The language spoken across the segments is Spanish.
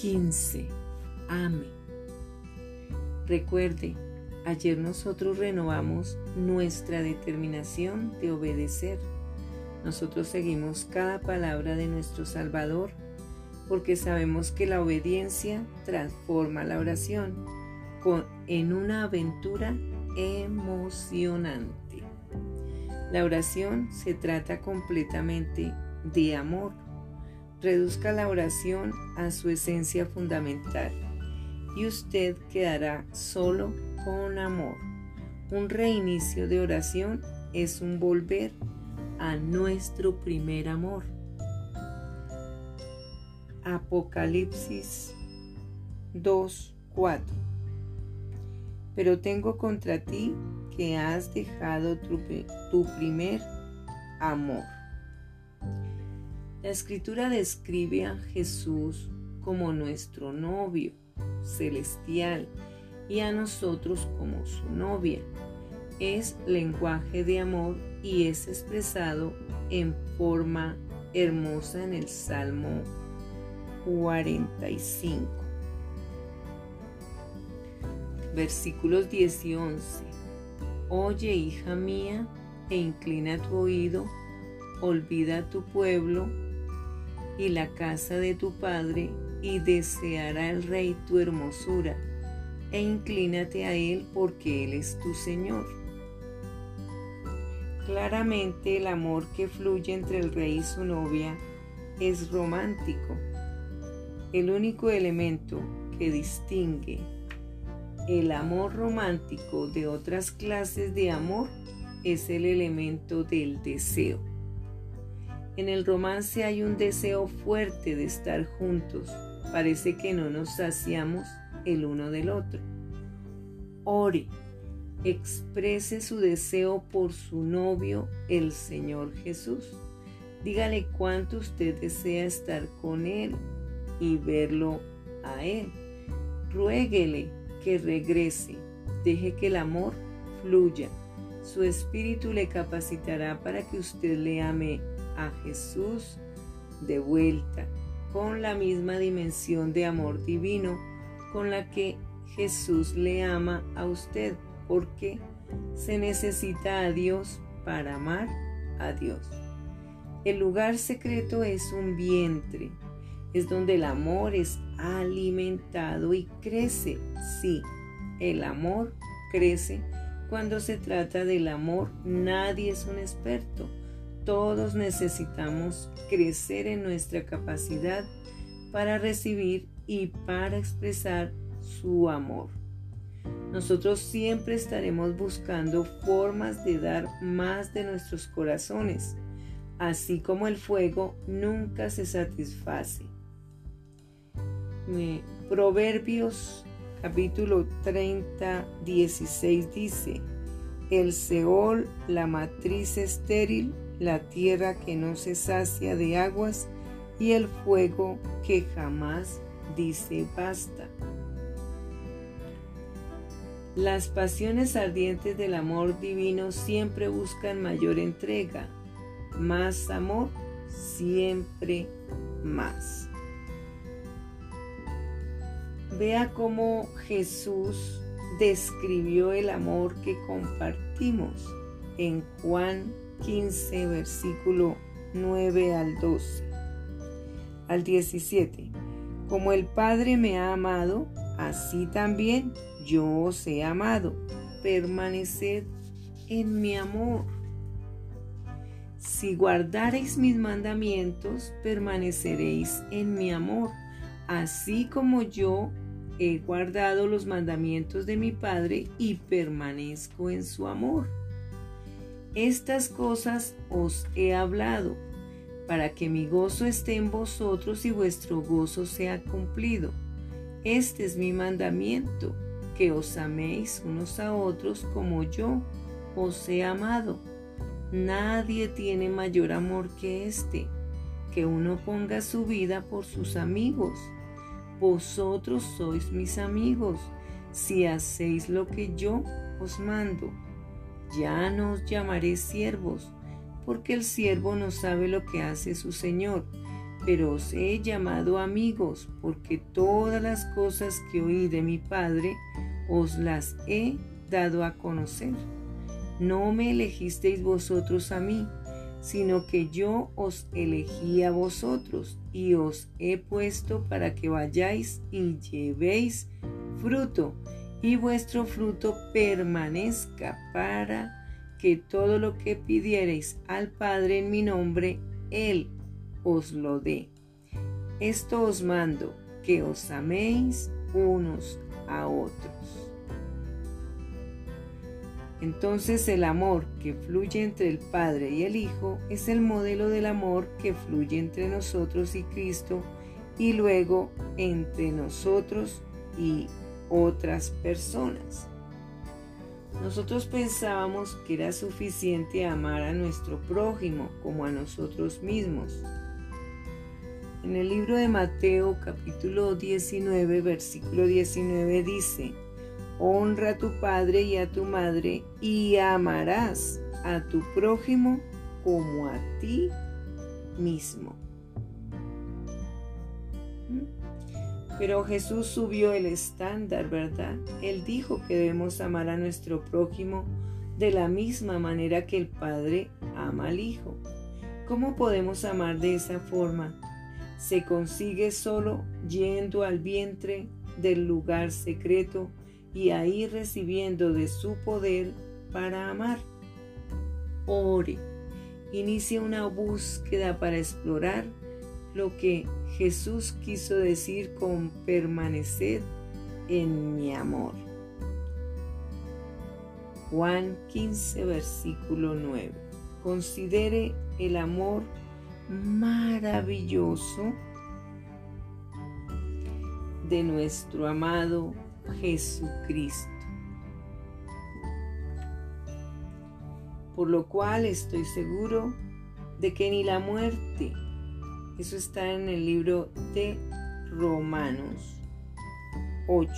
15. Ame. Recuerde, ayer nosotros renovamos nuestra determinación de obedecer. Nosotros seguimos cada palabra de nuestro Salvador porque sabemos que la obediencia transforma la oración en una aventura emocionante. La oración se trata completamente de amor. Reduzca la oración a su esencia fundamental y usted quedará solo con amor. Un reinicio de oración es un volver a nuestro primer amor. Apocalipsis 2.4 Pero tengo contra ti que has dejado tu, tu primer amor. La escritura describe a Jesús como nuestro novio celestial y a nosotros como su novia. Es lenguaje de amor y es expresado en forma hermosa en el Salmo 45. Versículos 10 y 11. Oye, hija mía, e inclina tu oído, olvida tu pueblo y la casa de tu padre, y deseará el rey tu hermosura, e inclínate a él porque él es tu Señor. Claramente el amor que fluye entre el rey y su novia es romántico el único elemento que distingue el amor romántico de otras clases de amor es el elemento del deseo. En el romance hay un deseo fuerte de estar juntos. Parece que no nos saciamos el uno del otro. Ore, exprese su deseo por su novio, el Señor Jesús. Dígale cuánto usted desea estar con Él y verlo a Él. Ruéguele que regrese, deje que el amor fluya. Su espíritu le capacitará para que usted le ame a Jesús de vuelta, con la misma dimensión de amor divino con la que Jesús le ama a usted, porque se necesita a Dios para amar a Dios. El lugar secreto es un vientre, es donde el amor es alimentado y crece. Sí, el amor crece. Cuando se trata del amor, nadie es un experto. Todos necesitamos crecer en nuestra capacidad para recibir y para expresar su amor. Nosotros siempre estaremos buscando formas de dar más de nuestros corazones, así como el fuego nunca se satisface. Proverbios capítulo 30, 16 dice, el Seol, la matriz estéril, la tierra que no se sacia de aguas y el fuego que jamás dice basta. Las pasiones ardientes del amor divino siempre buscan mayor entrega, más amor, siempre más. Vea cómo Jesús describió el amor que compartimos en Juan 15, versículo 9 al 12. Al 17. Como el Padre me ha amado, así también yo os he amado. Permaneced en mi amor. Si guardareis mis mandamientos, permaneceréis en mi amor así como yo he guardado los mandamientos de mi Padre y permanezco en su amor. Estas cosas os he hablado, para que mi gozo esté en vosotros y vuestro gozo sea cumplido. Este es mi mandamiento, que os améis unos a otros como yo os he amado. Nadie tiene mayor amor que este, que uno ponga su vida por sus amigos. Vosotros sois mis amigos si hacéis lo que yo os mando. Ya no os llamaré siervos, porque el siervo no sabe lo que hace su Señor, pero os he llamado amigos, porque todas las cosas que oí de mi Padre os las he dado a conocer. No me elegisteis vosotros a mí, sino que yo os elegí a vosotros y os he puesto para que vayáis y llevéis fruto, y vuestro fruto permanezca para que todo lo que pidiereis al Padre en mi nombre, Él os lo dé. Esto os mando, que os améis unos a otros. Entonces el amor que fluye entre el Padre y el Hijo es el modelo del amor que fluye entre nosotros y Cristo y luego entre nosotros y otras personas. Nosotros pensábamos que era suficiente amar a nuestro prójimo como a nosotros mismos. En el libro de Mateo capítulo 19 versículo 19 dice, Honra a tu padre y a tu madre y amarás a tu prójimo como a ti mismo. Pero Jesús subió el estándar, ¿verdad? Él dijo que debemos amar a nuestro prójimo de la misma manera que el Padre ama al Hijo. ¿Cómo podemos amar de esa forma? Se consigue solo yendo al vientre del lugar secreto y ahí recibiendo de su poder para amar. Ore. Inicia una búsqueda para explorar lo que Jesús quiso decir con permanecer en mi amor. Juan 15, versículo 9. Considere el amor maravilloso de nuestro amado Jesucristo. Por lo cual estoy seguro de que ni la muerte, eso está en el libro de Romanos 8,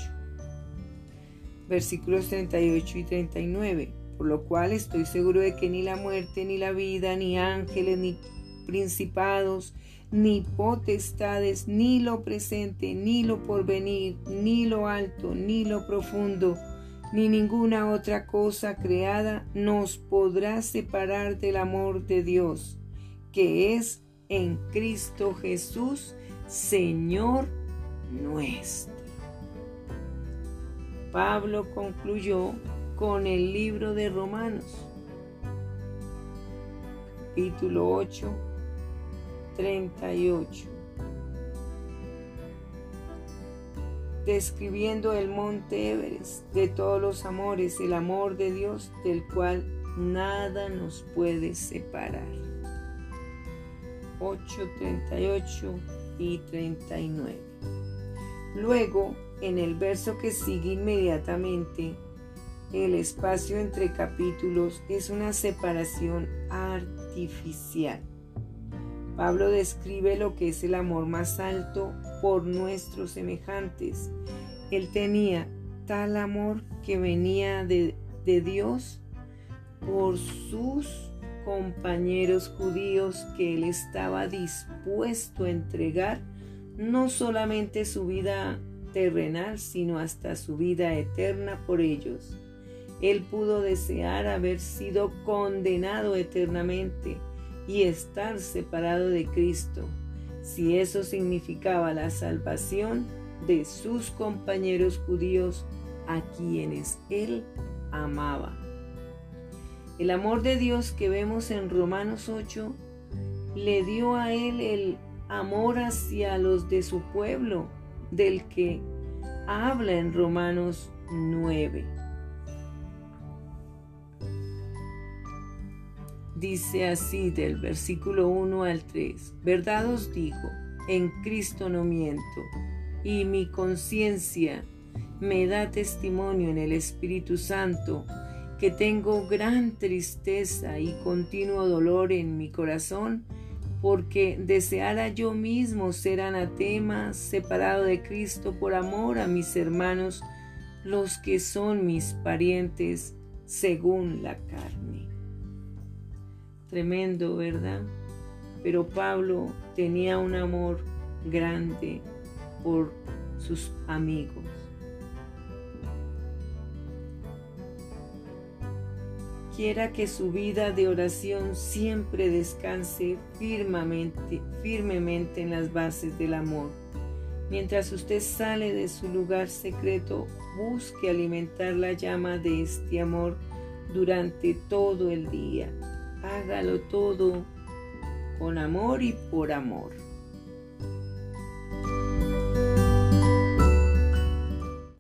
versículos 38 y 39. Por lo cual estoy seguro de que ni la muerte, ni la vida, ni ángeles, ni principados, ni potestades, ni lo presente, ni lo porvenir, ni lo alto, ni lo profundo, ni ninguna otra cosa creada nos podrá separar del amor de Dios, que es en Cristo Jesús, Señor nuestro. Pablo concluyó con el libro de Romanos, capítulo 8, 38. Describiendo el monte Everest de todos los amores, el amor de Dios del cual nada nos puede separar. 8, 38 y 39. Luego, en el verso que sigue inmediatamente, el espacio entre capítulos es una separación artificial. Pablo describe lo que es el amor más alto por nuestros semejantes. Él tenía tal amor que venía de, de Dios por sus compañeros judíos que él estaba dispuesto a entregar no solamente su vida terrenal, sino hasta su vida eterna por ellos. Él pudo desear haber sido condenado eternamente y estar separado de Cristo, si eso significaba la salvación de sus compañeros judíos a quienes él amaba. El amor de Dios que vemos en Romanos 8 le dio a él el amor hacia los de su pueblo, del que habla en Romanos 9. Dice así del versículo 1 al 3, verdad os digo, en Cristo no miento, y mi conciencia me da testimonio en el Espíritu Santo que tengo gran tristeza y continuo dolor en mi corazón, porque deseara yo mismo ser anatema, separado de Cristo por amor a mis hermanos, los que son mis parientes según la carne. Tremendo, ¿verdad? pero Pablo tenía un amor grande por sus amigos. Quiera que su vida de oración siempre descanse firmemente, firmemente en las bases del amor. Mientras usted sale de su lugar secreto, busque alimentar la llama de este amor durante todo el día. Hágalo todo con amor y por amor.